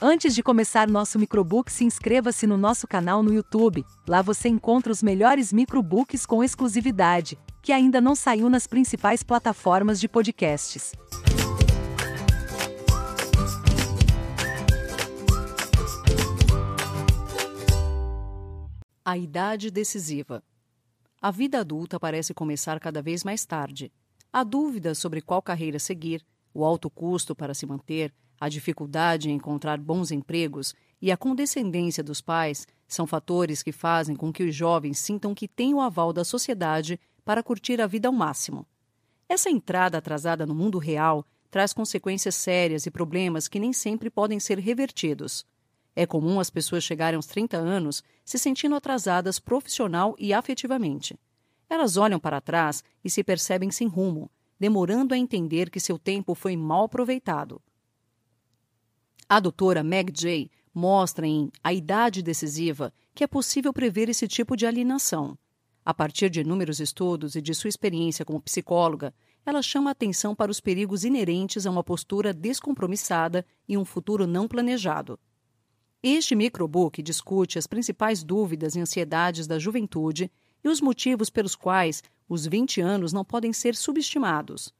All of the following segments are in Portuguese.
Antes de começar nosso microbook, se inscreva-se no nosso canal no YouTube. Lá você encontra os melhores microbooks com exclusividade, que ainda não saiu nas principais plataformas de podcasts. A idade decisiva. A vida adulta parece começar cada vez mais tarde. A dúvida sobre qual carreira seguir, o alto custo para se manter, a dificuldade em encontrar bons empregos e a condescendência dos pais são fatores que fazem com que os jovens sintam que têm o aval da sociedade para curtir a vida ao máximo. Essa entrada atrasada no mundo real traz consequências sérias e problemas que nem sempre podem ser revertidos. É comum as pessoas chegarem aos 30 anos se sentindo atrasadas profissional e afetivamente. Elas olham para trás e se percebem sem rumo, demorando a entender que seu tempo foi mal aproveitado. A doutora Meg Jay mostra em A Idade Decisiva que é possível prever esse tipo de alienação. A partir de inúmeros estudos e de sua experiência como psicóloga, ela chama atenção para os perigos inerentes a uma postura descompromissada e um futuro não planejado. Este microbook discute as principais dúvidas e ansiedades da juventude e os motivos pelos quais os 20 anos não podem ser subestimados.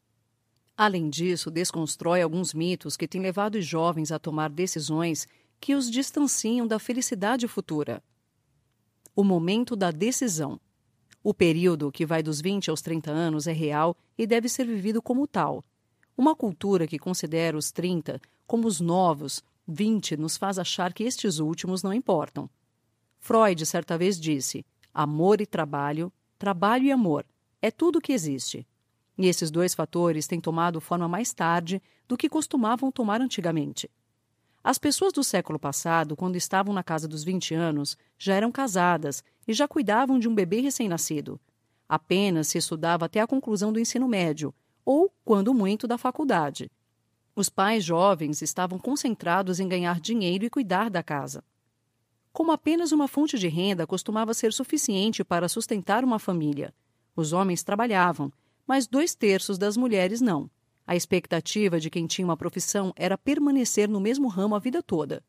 Além disso, desconstrói alguns mitos que têm levado os jovens a tomar decisões que os distanciam da felicidade futura. O momento da decisão. O período que vai dos 20 aos 30 anos é real e deve ser vivido como tal. Uma cultura que considera os 30 como os novos 20 nos faz achar que estes últimos não importam. Freud certa vez disse: amor e trabalho, trabalho e amor, é tudo o que existe. E esses dois fatores têm tomado forma mais tarde do que costumavam tomar antigamente. As pessoas do século passado, quando estavam na casa dos 20 anos, já eram casadas e já cuidavam de um bebê recém-nascido. Apenas se estudava até a conclusão do ensino médio, ou, quando muito, da faculdade. Os pais jovens estavam concentrados em ganhar dinheiro e cuidar da casa. Como apenas uma fonte de renda costumava ser suficiente para sustentar uma família, os homens trabalhavam mas dois terços das mulheres não. A expectativa de quem tinha uma profissão era permanecer no mesmo ramo a vida toda.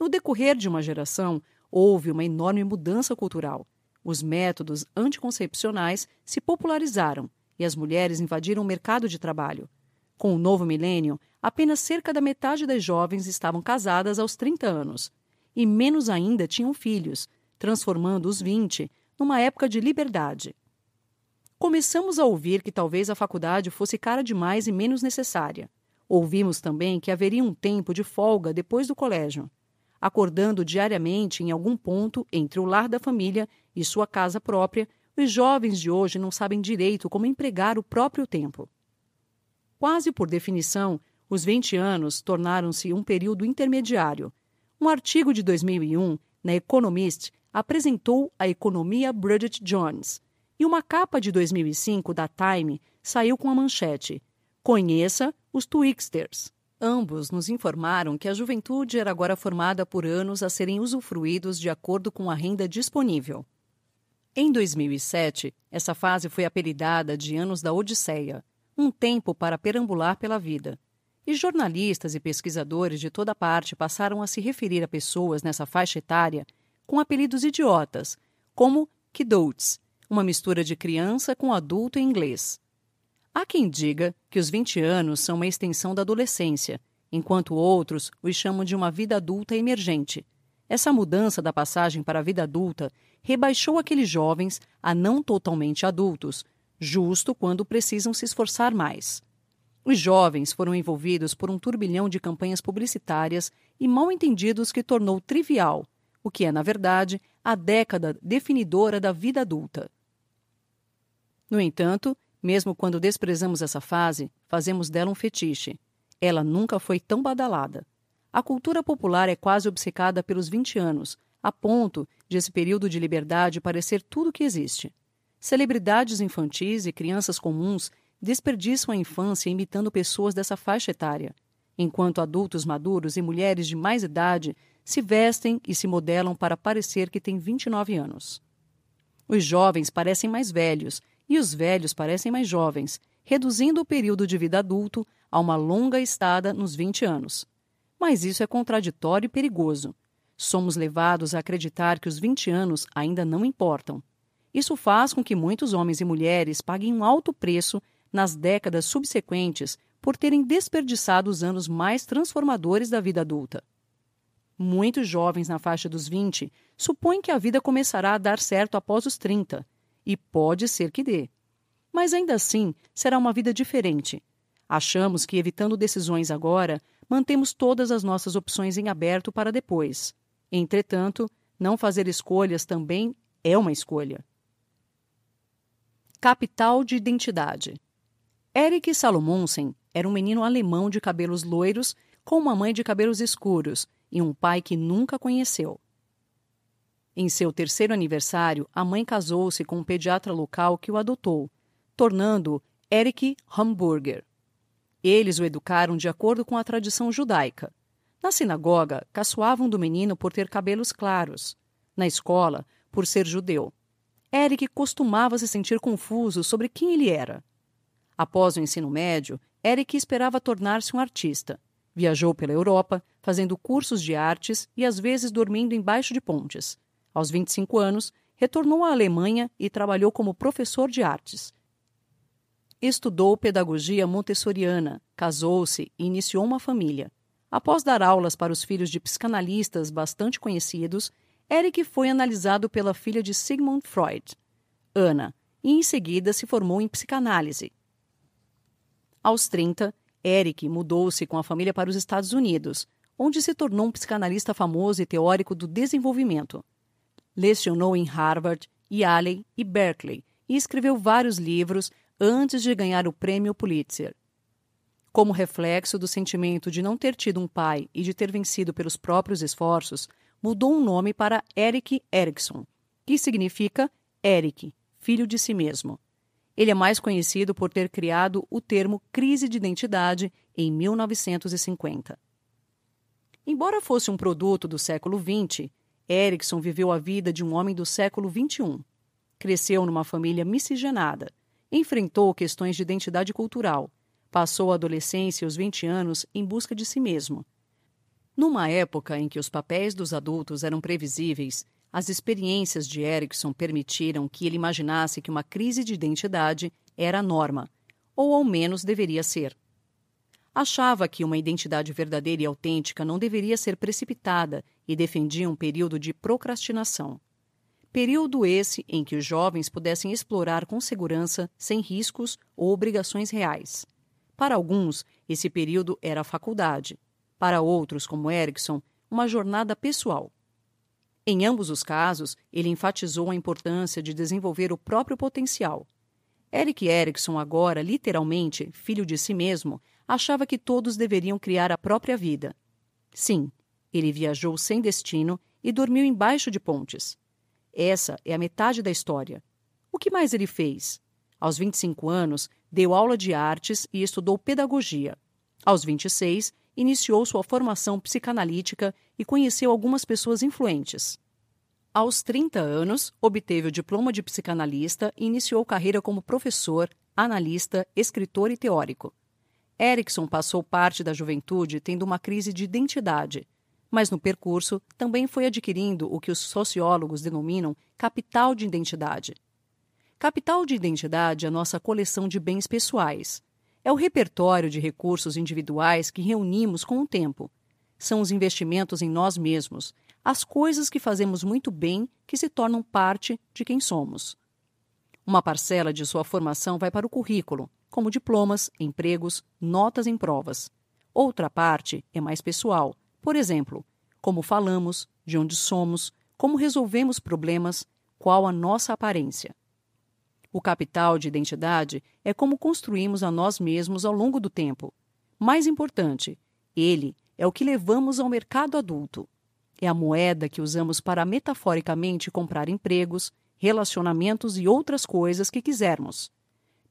No decorrer de uma geração, houve uma enorme mudança cultural. Os métodos anticoncepcionais se popularizaram e as mulheres invadiram o mercado de trabalho. Com o novo milênio, apenas cerca da metade das jovens estavam casadas aos 30 anos, e menos ainda tinham filhos, transformando os 20 numa época de liberdade. Começamos a ouvir que talvez a faculdade fosse cara demais e menos necessária. Ouvimos também que haveria um tempo de folga depois do colégio. Acordando diariamente em algum ponto entre o lar da família e sua casa própria, os jovens de hoje não sabem direito como empregar o próprio tempo. Quase por definição, os 20 anos tornaram-se um período intermediário. Um artigo de 2001, na Economist, apresentou a economia Bridget Jones e uma capa de 2005 da Time saiu com a manchete: Conheça os Twixters. Ambos nos informaram que a juventude era agora formada por anos a serem usufruídos de acordo com a renda disponível. Em 2007, essa fase foi apelidada de Anos da Odisseia um tempo para perambular pela vida. E jornalistas e pesquisadores de toda parte passaram a se referir a pessoas nessa faixa etária com apelidos idiotas, como kidults, uma mistura de criança com adulto em inglês. Há quem diga que os 20 anos são uma extensão da adolescência, enquanto outros os chamam de uma vida adulta emergente. Essa mudança da passagem para a vida adulta rebaixou aqueles jovens a não totalmente adultos, justo quando precisam se esforçar mais. Os jovens foram envolvidos por um turbilhão de campanhas publicitárias e mal entendidos que tornou trivial, o que é, na verdade, a década definidora da vida adulta. No entanto, mesmo quando desprezamos essa fase, fazemos dela um fetiche. Ela nunca foi tão badalada. A cultura popular é quase obcecada pelos 20 anos, a ponto de esse período de liberdade parecer tudo o que existe. Celebridades infantis e crianças comuns desperdiçam a infância imitando pessoas dessa faixa etária, enquanto adultos maduros e mulheres de mais idade se vestem e se modelam para parecer que têm 29 anos. Os jovens parecem mais velhos e os velhos parecem mais jovens, reduzindo o período de vida adulto a uma longa estada nos 20 anos. Mas isso é contraditório e perigoso. Somos levados a acreditar que os 20 anos ainda não importam. Isso faz com que muitos homens e mulheres paguem um alto preço nas décadas subsequentes por terem desperdiçado os anos mais transformadores da vida adulta. Muitos jovens na faixa dos 20 supõem que a vida começará a dar certo após os 30, e pode ser que dê. Mas ainda assim, será uma vida diferente. Achamos que, evitando decisões agora, mantemos todas as nossas opções em aberto para depois. Entretanto, não fazer escolhas também é uma escolha. Capital de identidade. Eric Salomonsen era um menino alemão de cabelos loiros, com uma mãe de cabelos escuros e um pai que nunca conheceu. Em seu terceiro aniversário, a mãe casou-se com um pediatra local que o adotou, tornando-o Eric Hamburger. Eles o educaram de acordo com a tradição judaica. Na sinagoga, caçoavam do menino por ter cabelos claros. Na escola, por ser judeu. Eric costumava se sentir confuso sobre quem ele era. Após o ensino médio, Eric esperava tornar-se um artista. Viajou pela Europa, fazendo cursos de artes e às vezes dormindo embaixo de pontes. Aos 25 anos, retornou à Alemanha e trabalhou como professor de artes. Estudou pedagogia montessoriana, casou-se e iniciou uma família. Após dar aulas para os filhos de psicanalistas bastante conhecidos, Eric foi analisado pela filha de Sigmund Freud, Ana, e em seguida se formou em psicanálise. Aos 30, Eric mudou-se com a família para os Estados Unidos, onde se tornou um psicanalista famoso e teórico do desenvolvimento. Lecionou em Harvard, Yale e Berkeley e escreveu vários livros antes de ganhar o prêmio Pulitzer. Como reflexo do sentimento de não ter tido um pai e de ter vencido pelos próprios esforços, mudou o um nome para Eric Erickson, que significa Eric, filho de si mesmo. Ele é mais conhecido por ter criado o termo crise de identidade em 1950. Embora fosse um produto do século XX, Erickson viveu a vida de um homem do século XXI. Cresceu numa família miscigenada, enfrentou questões de identidade cultural, passou a adolescência e os 20 anos em busca de si mesmo numa época em que os papéis dos adultos eram previsíveis, as experiências de Erickson permitiram que ele imaginasse que uma crise de identidade era a norma, ou ao menos deveria ser. Achava que uma identidade verdadeira e autêntica não deveria ser precipitada e defendia um período de procrastinação. Período esse em que os jovens pudessem explorar com segurança, sem riscos ou obrigações reais. Para alguns, esse período era a faculdade, para outros, como Erickson, uma jornada pessoal. Em ambos os casos, ele enfatizou a importância de desenvolver o próprio potencial. Eric Erickson, agora literalmente filho de si mesmo, achava que todos deveriam criar a própria vida. Sim, ele viajou sem destino e dormiu embaixo de pontes. Essa é a metade da história. O que mais ele fez? Aos 25 anos, deu aula de artes e estudou pedagogia. Aos 26, iniciou sua formação psicanalítica e conheceu algumas pessoas influentes. Aos 30 anos, obteve o diploma de psicanalista e iniciou carreira como professor, analista, escritor e teórico. Erickson passou parte da juventude tendo uma crise de identidade, mas no percurso também foi adquirindo o que os sociólogos denominam capital de identidade. Capital de identidade é a nossa coleção de bens pessoais, é o repertório de recursos individuais que reunimos com o tempo. São os investimentos em nós mesmos, as coisas que fazemos muito bem que se tornam parte de quem somos. Uma parcela de sua formação vai para o currículo, como diplomas, empregos, notas em provas. Outra parte é mais pessoal, por exemplo, como falamos, de onde somos, como resolvemos problemas, qual a nossa aparência. O capital de identidade é como construímos a nós mesmos ao longo do tempo. Mais importante, ele é o que levamos ao mercado adulto. É a moeda que usamos para metaforicamente comprar empregos, relacionamentos e outras coisas que quisermos.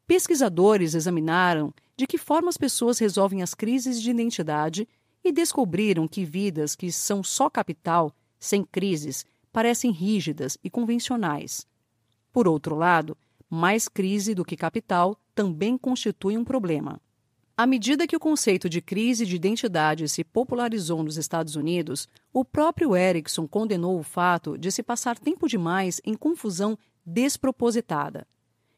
Pesquisadores examinaram de que forma as pessoas resolvem as crises de identidade e descobriram que vidas que são só capital, sem crises, parecem rígidas e convencionais. Por outro lado, mais crise do que capital também constitui um problema. À medida que o conceito de crise de identidade se popularizou nos Estados Unidos, o próprio Erickson condenou o fato de se passar tempo demais em confusão despropositada.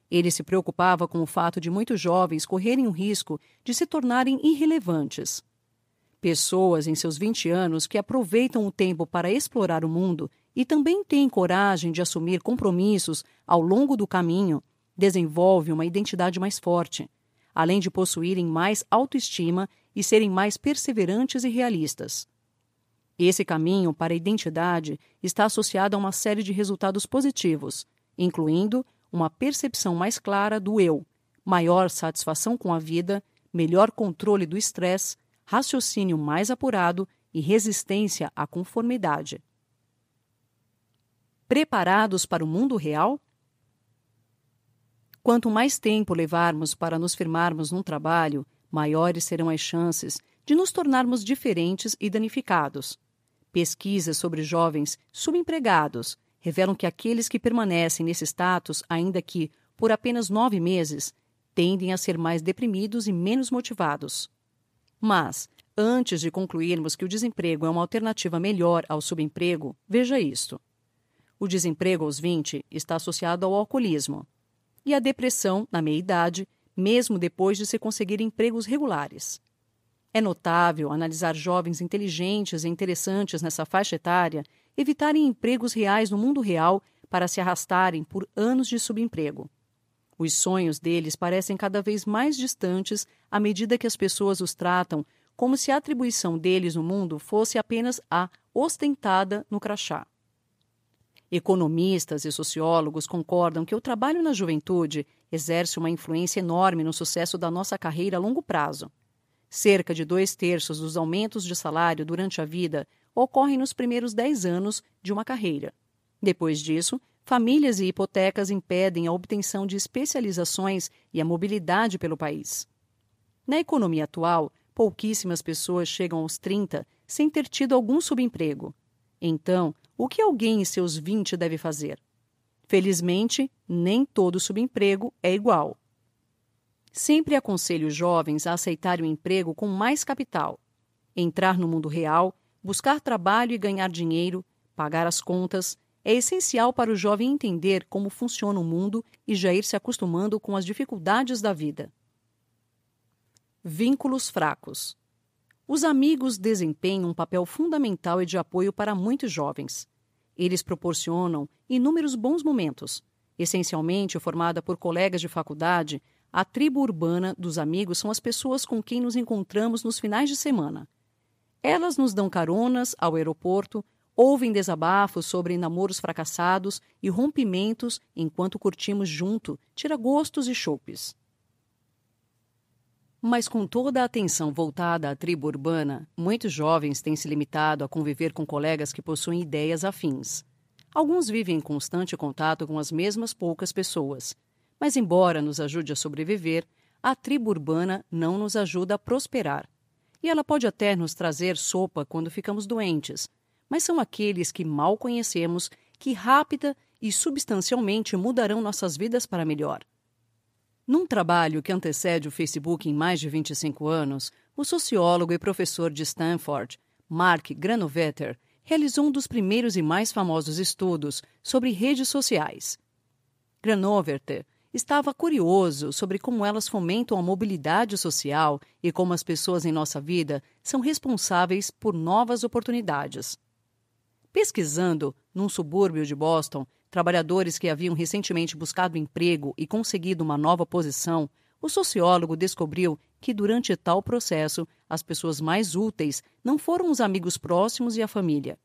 Ele se preocupava com o fato de muitos jovens correrem o risco de se tornarem irrelevantes. Pessoas em seus 20 anos que aproveitam o tempo para explorar o mundo e também têm coragem de assumir compromissos ao longo do caminho desenvolvem uma identidade mais forte além de possuírem mais autoestima e serem mais perseverantes e realistas. Esse caminho para a identidade está associado a uma série de resultados positivos, incluindo uma percepção mais clara do eu, maior satisfação com a vida, melhor controle do estresse, raciocínio mais apurado e resistência à conformidade. Preparados para o mundo real? Quanto mais tempo levarmos para nos firmarmos num trabalho, maiores serão as chances de nos tornarmos diferentes e danificados. Pesquisas sobre jovens subempregados revelam que aqueles que permanecem nesse status, ainda que por apenas nove meses, tendem a ser mais deprimidos e menos motivados. Mas, antes de concluirmos que o desemprego é uma alternativa melhor ao subemprego, veja isto. O desemprego aos 20 está associado ao alcoolismo, e a depressão na meia-idade, mesmo depois de se conseguir empregos regulares. É notável analisar jovens inteligentes e interessantes nessa faixa etária evitarem empregos reais no mundo real para se arrastarem por anos de subemprego. Os sonhos deles parecem cada vez mais distantes à medida que as pessoas os tratam como se a atribuição deles no mundo fosse apenas a ostentada no crachá. Economistas e sociólogos concordam que o trabalho na juventude exerce uma influência enorme no sucesso da nossa carreira a longo prazo. Cerca de dois terços dos aumentos de salário durante a vida ocorrem nos primeiros dez anos de uma carreira. Depois disso, famílias e hipotecas impedem a obtenção de especializações e a mobilidade pelo país. Na economia atual, pouquíssimas pessoas chegam aos 30 sem ter tido algum subemprego. Então, o que alguém em seus 20 deve fazer? Felizmente, nem todo subemprego é igual. Sempre aconselho jovens a aceitarem o emprego com mais capital, entrar no mundo real, buscar trabalho e ganhar dinheiro, pagar as contas, é essencial para o jovem entender como funciona o mundo e já ir se acostumando com as dificuldades da vida. Vínculos fracos. Os amigos desempenham um papel fundamental e de apoio para muitos jovens. Eles proporcionam inúmeros bons momentos. Essencialmente formada por colegas de faculdade, a tribo urbana dos amigos são as pessoas com quem nos encontramos nos finais de semana. Elas nos dão caronas ao aeroporto, ouvem desabafos sobre namoros fracassados e rompimentos enquanto curtimos junto tira-gostos e chopes. Mas com toda a atenção voltada à tribo urbana, muitos jovens têm se limitado a conviver com colegas que possuem ideias afins. Alguns vivem em constante contato com as mesmas poucas pessoas. Mas, embora nos ajude a sobreviver, a tribo urbana não nos ajuda a prosperar. E ela pode até nos trazer sopa quando ficamos doentes, mas são aqueles que mal conhecemos que rápida e substancialmente mudarão nossas vidas para melhor. Num trabalho que antecede o Facebook em mais de 25 anos, o sociólogo e professor de Stanford, Mark Granovetter, realizou um dos primeiros e mais famosos estudos sobre redes sociais. Granovetter estava curioso sobre como elas fomentam a mobilidade social e como as pessoas em nossa vida são responsáveis por novas oportunidades. Pesquisando num subúrbio de Boston, trabalhadores que haviam recentemente buscado emprego e conseguido uma nova posição, o sociólogo descobriu que durante tal processo as pessoas mais úteis não foram os amigos próximos e a família.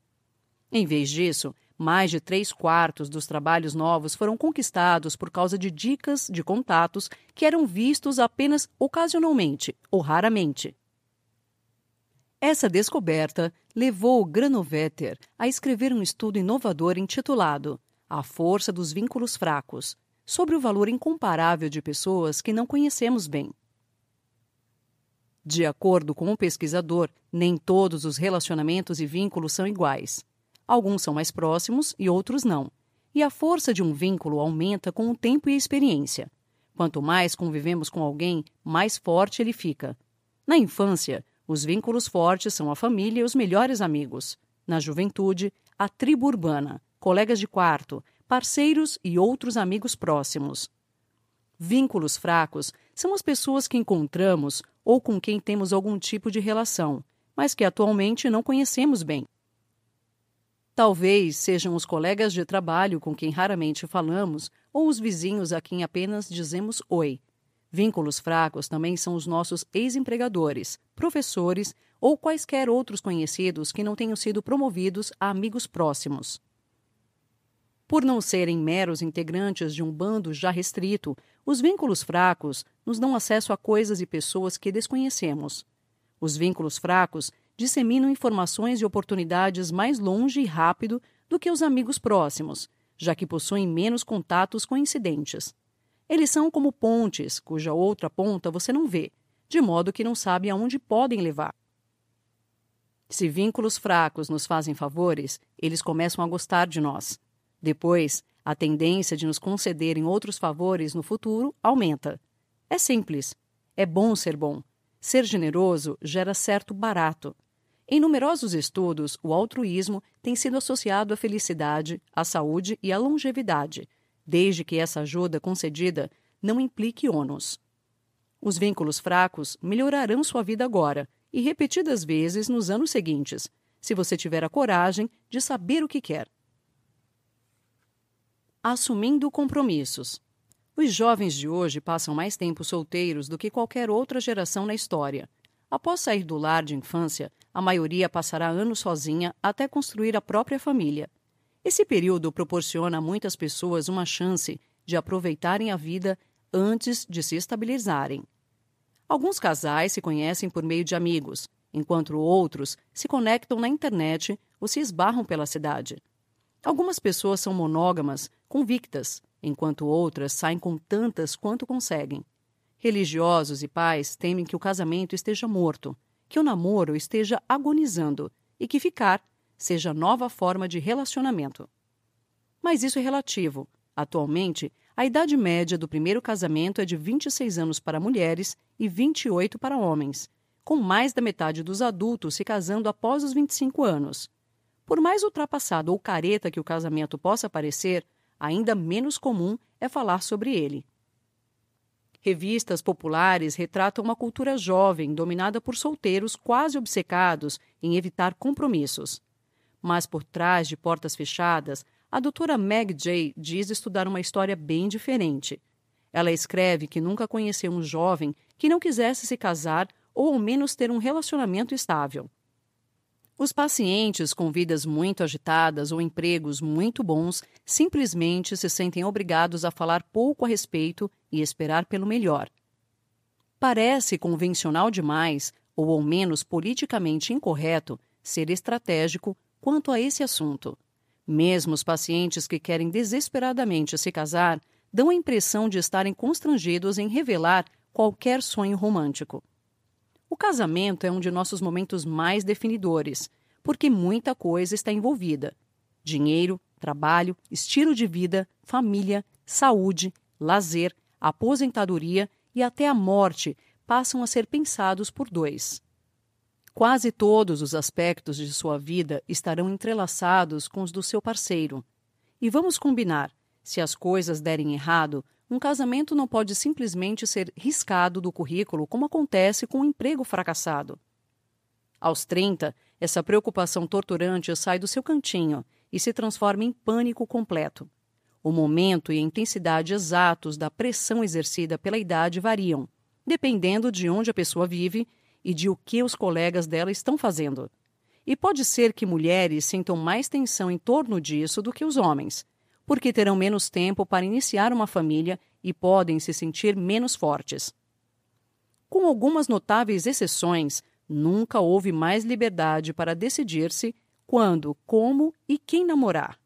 Em vez disso, mais de três quartos dos trabalhos novos foram conquistados por causa de dicas de contatos que eram vistos apenas ocasionalmente ou raramente. Essa descoberta levou Granovetter a escrever um estudo inovador intitulado a força dos vínculos fracos, sobre o valor incomparável de pessoas que não conhecemos bem. De acordo com o pesquisador, nem todos os relacionamentos e vínculos são iguais. Alguns são mais próximos e outros não. E a força de um vínculo aumenta com o tempo e a experiência. Quanto mais convivemos com alguém, mais forte ele fica. Na infância, os vínculos fortes são a família e os melhores amigos. Na juventude, a tribo urbana, colegas de quarto, parceiros e outros amigos próximos. Vínculos fracos são as pessoas que encontramos ou com quem temos algum tipo de relação, mas que atualmente não conhecemos bem. Talvez sejam os colegas de trabalho com quem raramente falamos ou os vizinhos a quem apenas dizemos oi. Vínculos fracos também são os nossos ex-empregadores, professores ou quaisquer outros conhecidos que não tenham sido promovidos a amigos próximos. Por não serem meros integrantes de um bando já restrito, os vínculos fracos nos dão acesso a coisas e pessoas que desconhecemos. Os vínculos fracos disseminam informações e oportunidades mais longe e rápido do que os amigos próximos, já que possuem menos contatos coincidentes. Eles são como pontes, cuja outra ponta você não vê, de modo que não sabe aonde podem levar. Se vínculos fracos nos fazem favores, eles começam a gostar de nós. Depois, a tendência de nos concederem outros favores no futuro aumenta. É simples. É bom ser bom. Ser generoso gera certo barato. Em numerosos estudos, o altruísmo tem sido associado à felicidade, à saúde e à longevidade, desde que essa ajuda concedida não implique ônus. Os vínculos fracos melhorarão sua vida agora e repetidas vezes nos anos seguintes, se você tiver a coragem de saber o que quer. Assumindo compromissos. Os jovens de hoje passam mais tempo solteiros do que qualquer outra geração na história. Após sair do lar de infância, a maioria passará anos sozinha até construir a própria família. Esse período proporciona a muitas pessoas uma chance de aproveitarem a vida antes de se estabilizarem. Alguns casais se conhecem por meio de amigos, enquanto outros se conectam na internet ou se esbarram pela cidade. Algumas pessoas são monógamas, convictas, enquanto outras saem com tantas quanto conseguem. Religiosos e pais temem que o casamento esteja morto que o namoro esteja agonizando e que ficar seja nova forma de relacionamento. Mas isso é relativo. Atualmente, a idade média do primeiro casamento é de 26 anos para mulheres e 28 para homens, com mais da metade dos adultos se casando após os 25 anos. Por mais ultrapassado ou careta que o casamento possa parecer, ainda menos comum é falar sobre ele. Revistas populares retratam uma cultura jovem dominada por solteiros quase obcecados em evitar compromissos. Mas por trás de portas fechadas, a doutora Meg Jay diz estudar uma história bem diferente. Ela escreve que nunca conheceu um jovem que não quisesse se casar ou ao menos ter um relacionamento estável. Os pacientes com vidas muito agitadas ou empregos muito bons simplesmente se sentem obrigados a falar pouco a respeito e esperar pelo melhor. Parece convencional demais, ou ao menos politicamente incorreto, ser estratégico quanto a esse assunto. Mesmo os pacientes que querem desesperadamente se casar dão a impressão de estarem constrangidos em revelar qualquer sonho romântico. O casamento é um de nossos momentos mais definidores, porque muita coisa está envolvida: dinheiro, trabalho, estilo de vida, família, saúde, lazer, aposentadoria e até a morte passam a ser pensados por dois. Quase todos os aspectos de sua vida estarão entrelaçados com os do seu parceiro. E vamos combinar: se as coisas derem errado, um casamento não pode simplesmente ser riscado do currículo como acontece com um emprego fracassado. Aos 30, essa preocupação torturante sai do seu cantinho e se transforma em pânico completo. O momento e a intensidade exatos da pressão exercida pela idade variam, dependendo de onde a pessoa vive e de o que os colegas dela estão fazendo. E pode ser que mulheres sintam mais tensão em torno disso do que os homens, porque terão menos tempo para iniciar uma família e podem se sentir menos fortes. Com algumas notáveis exceções, nunca houve mais liberdade para decidir-se quando, como e quem namorar.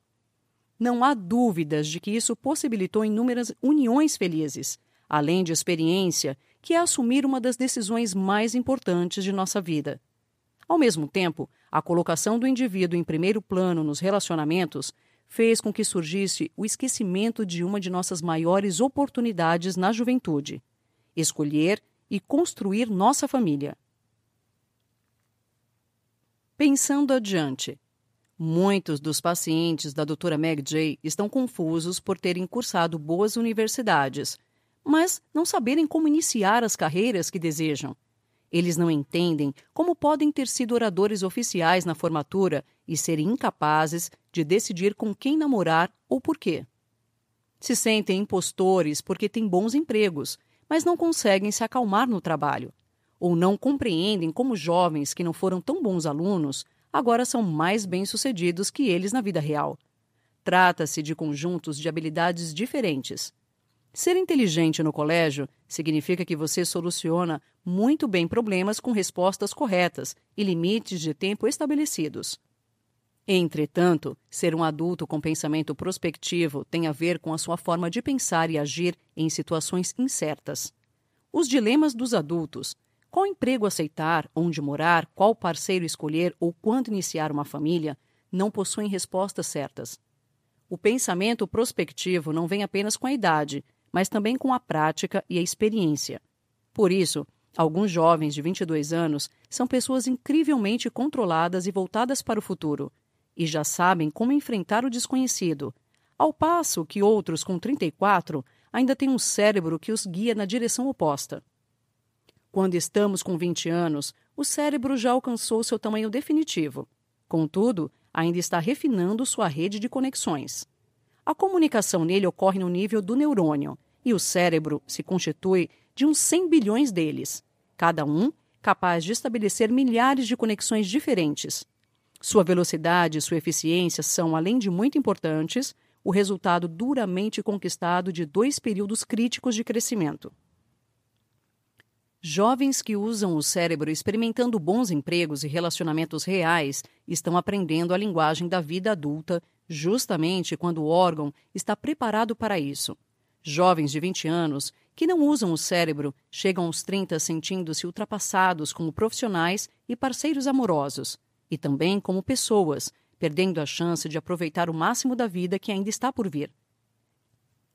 Não há dúvidas de que isso possibilitou inúmeras uniões felizes, além de experiência, que é assumir uma das decisões mais importantes de nossa vida. Ao mesmo tempo, a colocação do indivíduo em primeiro plano nos relacionamentos fez com que surgisse o esquecimento de uma de nossas maiores oportunidades na juventude: escolher e construir nossa família. Pensando adiante, muitos dos pacientes da doutora Meg Jay estão confusos por terem cursado boas universidades, mas não saberem como iniciar as carreiras que desejam. Eles não entendem como podem ter sido oradores oficiais na formatura e serem incapazes de decidir com quem namorar ou por quê. Se sentem impostores porque têm bons empregos, mas não conseguem se acalmar no trabalho. Ou não compreendem como jovens que não foram tão bons alunos agora são mais bem-sucedidos que eles na vida real. Trata-se de conjuntos de habilidades diferentes. Ser inteligente no colégio significa que você soluciona muito bem problemas com respostas corretas e limites de tempo estabelecidos. Entretanto, ser um adulto com pensamento prospectivo tem a ver com a sua forma de pensar e agir em situações incertas. Os dilemas dos adultos: qual emprego aceitar, onde morar, qual parceiro escolher ou quando iniciar uma família, não possuem respostas certas. O pensamento prospectivo não vem apenas com a idade, mas também com a prática e a experiência. Por isso, alguns jovens de 22 anos são pessoas incrivelmente controladas e voltadas para o futuro, e já sabem como enfrentar o desconhecido, ao passo que outros com 34 ainda têm um cérebro que os guia na direção oposta. Quando estamos com 20 anos, o cérebro já alcançou seu tamanho definitivo. Contudo, ainda está refinando sua rede de conexões. A comunicação nele ocorre no nível do neurônio, e o cérebro se constitui de uns 100 bilhões deles, cada um capaz de estabelecer milhares de conexões diferentes. Sua velocidade e sua eficiência são, além de muito importantes, o resultado duramente conquistado de dois períodos críticos de crescimento. Jovens que usam o cérebro experimentando bons empregos e relacionamentos reais estão aprendendo a linguagem da vida adulta justamente quando o órgão está preparado para isso. Jovens de 20 anos que não usam o cérebro chegam aos 30 sentindo-se ultrapassados como profissionais e parceiros amorosos, e também como pessoas, perdendo a chance de aproveitar o máximo da vida que ainda está por vir.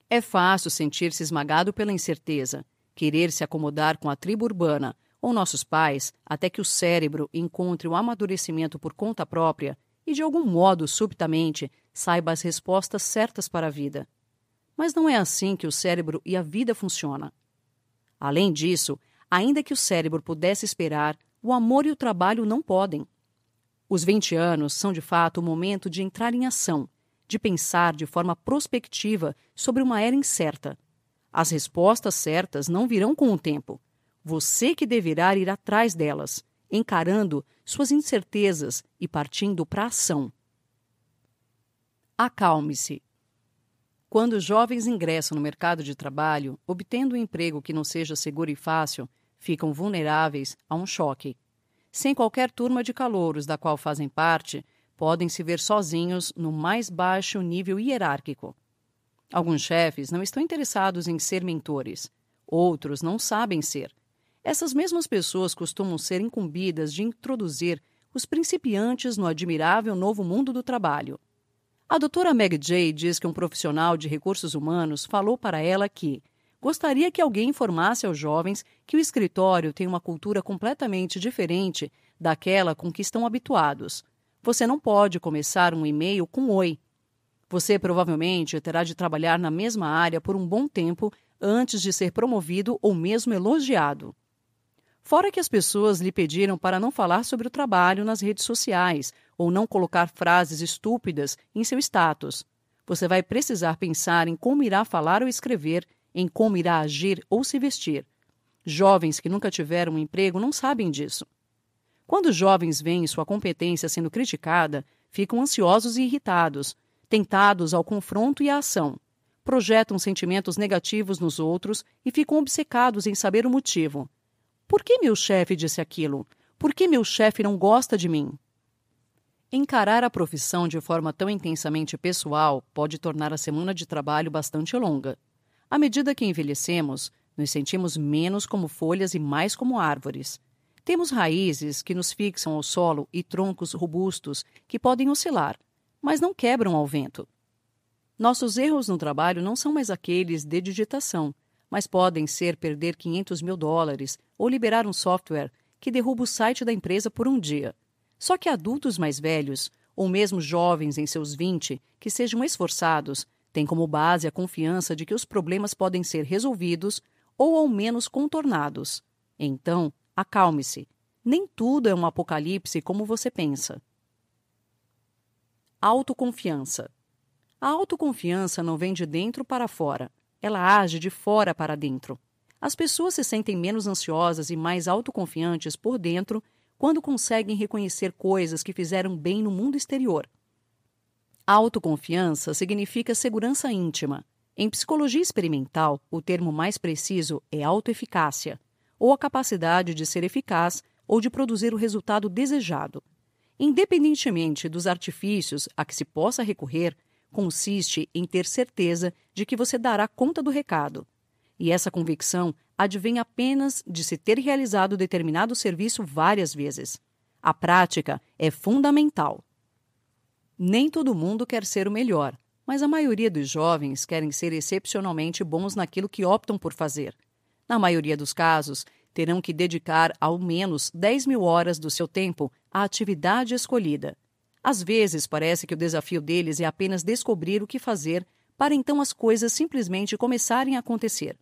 É fácil sentir-se esmagado pela incerteza, querer se acomodar com a tribo urbana ou nossos pais até que o cérebro encontre o amadurecimento por conta própria e, de algum modo, subitamente, saiba as respostas certas para a vida. Mas não é assim que o cérebro e a vida funcionam. Além disso, ainda que o cérebro pudesse esperar, o amor e o trabalho não podem. Os 20 anos são de fato o momento de entrar em ação, de pensar de forma prospectiva sobre uma era incerta. As respostas certas não virão com o tempo. Você que deverá ir atrás delas, encarando suas incertezas e partindo para a ação. Acalme-se. Quando jovens ingressam no mercado de trabalho, obtendo um emprego que não seja seguro e fácil, ficam vulneráveis a um choque. Sem qualquer turma de calouros da qual fazem parte, podem se ver sozinhos no mais baixo nível hierárquico. Alguns chefes não estão interessados em ser mentores, outros não sabem ser. Essas mesmas pessoas costumam ser incumbidas de introduzir os principiantes no admirável novo mundo do trabalho. A doutora Meg Jay diz que um profissional de recursos humanos falou para ela que gostaria que alguém informasse aos jovens que o escritório tem uma cultura completamente diferente daquela com que estão habituados. Você não pode começar um e-mail com oi. Você provavelmente terá de trabalhar na mesma área por um bom tempo antes de ser promovido ou mesmo elogiado. Fora que as pessoas lhe pediram para não falar sobre o trabalho nas redes sociais ou não colocar frases estúpidas em seu status. Você vai precisar pensar em como irá falar ou escrever, em como irá agir ou se vestir. Jovens que nunca tiveram um emprego não sabem disso. Quando jovens veem sua competência sendo criticada, ficam ansiosos e irritados, tentados ao confronto e à ação. Projetam sentimentos negativos nos outros e ficam obcecados em saber o motivo. Por que meu chefe disse aquilo? Por que meu chefe não gosta de mim? Encarar a profissão de forma tão intensamente pessoal pode tornar a semana de trabalho bastante longa. À medida que envelhecemos, nos sentimos menos como folhas e mais como árvores. Temos raízes que nos fixam ao solo e troncos robustos que podem oscilar, mas não quebram ao vento. Nossos erros no trabalho não são mais aqueles de digitação, mas podem ser perder 500 mil dólares ou liberar um software que derruba o site da empresa por um dia. Só que adultos mais velhos, ou mesmo jovens em seus 20, que sejam esforçados, têm como base a confiança de que os problemas podem ser resolvidos ou ao menos contornados. Então, acalme-se. Nem tudo é um apocalipse como você pensa. Autoconfiança. A autoconfiança não vem de dentro para fora, ela age de fora para dentro. As pessoas se sentem menos ansiosas e mais autoconfiantes por dentro quando conseguem reconhecer coisas que fizeram bem no mundo exterior. Autoconfiança significa segurança íntima. Em psicologia experimental, o termo mais preciso é autoeficácia, ou a capacidade de ser eficaz ou de produzir o resultado desejado. Independentemente dos artifícios a que se possa recorrer, consiste em ter certeza de que você dará conta do recado. E essa convicção advém apenas de se ter realizado determinado serviço várias vezes. A prática é fundamental. Nem todo mundo quer ser o melhor, mas a maioria dos jovens querem ser excepcionalmente bons naquilo que optam por fazer. Na maioria dos casos, terão que dedicar ao menos 10 mil horas do seu tempo à atividade escolhida. Às vezes, parece que o desafio deles é apenas descobrir o que fazer para então as coisas simplesmente começarem a acontecer.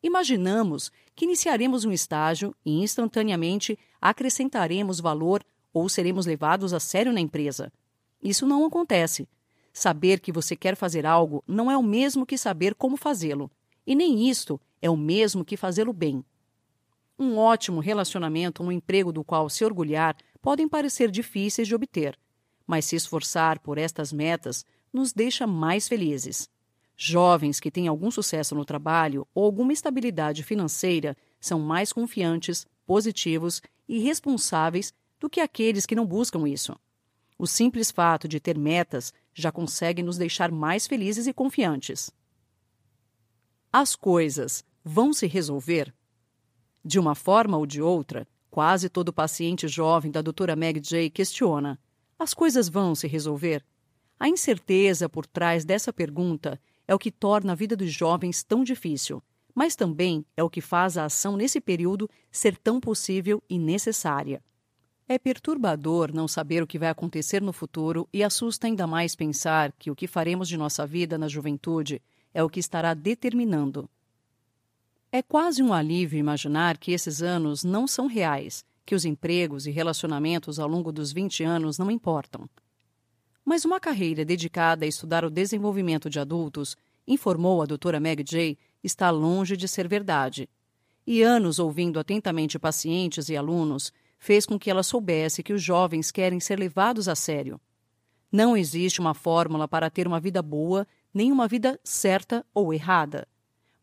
Imaginamos que iniciaremos um estágio e instantaneamente acrescentaremos valor ou seremos levados a sério na empresa. Isso não acontece. Saber que você quer fazer algo não é o mesmo que saber como fazê-lo, e nem isto é o mesmo que fazê-lo bem. Um ótimo relacionamento um emprego do qual se orgulhar podem parecer difíceis de obter, mas se esforçar por estas metas nos deixa mais felizes. Jovens que têm algum sucesso no trabalho ou alguma estabilidade financeira são mais confiantes, positivos e responsáveis do que aqueles que não buscam isso. O simples fato de ter metas já consegue nos deixar mais felizes e confiantes. As coisas vão se resolver? De uma forma ou de outra, quase todo paciente jovem da doutora Meg J questiona: as coisas vão se resolver? A incerteza por trás dessa pergunta é o que torna a vida dos jovens tão difícil, mas também é o que faz a ação nesse período ser tão possível e necessária. É perturbador não saber o que vai acontecer no futuro e assusta ainda mais pensar que o que faremos de nossa vida na juventude é o que estará determinando é quase um alívio imaginar que esses anos não são reais, que os empregos e relacionamentos ao longo dos 20 anos não importam. Mas uma carreira dedicada a estudar o desenvolvimento de adultos, informou a doutora Meg J, está longe de ser verdade. E anos ouvindo atentamente pacientes e alunos fez com que ela soubesse que os jovens querem ser levados a sério. Não existe uma fórmula para ter uma vida boa, nem uma vida certa ou errada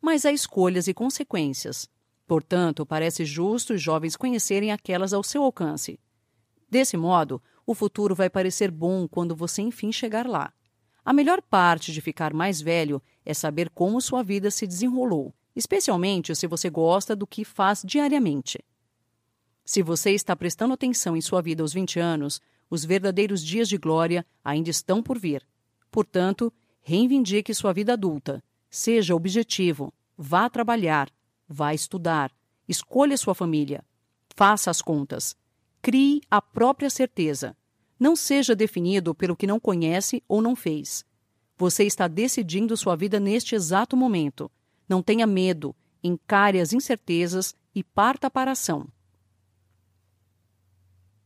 mas há escolhas e consequências. Portanto, parece justo os jovens conhecerem aquelas ao seu alcance. Desse modo, o futuro vai parecer bom quando você enfim chegar lá. A melhor parte de ficar mais velho é saber como sua vida se desenrolou, especialmente se você gosta do que faz diariamente. Se você está prestando atenção em sua vida aos 20 anos, os verdadeiros dias de glória ainda estão por vir. Portanto, reivindique sua vida adulta Seja objetivo. Vá trabalhar. Vá estudar. Escolha sua família. Faça as contas. Crie a própria certeza. Não seja definido pelo que não conhece ou não fez. Você está decidindo sua vida neste exato momento. Não tenha medo. Encare as incertezas e parta para a ação.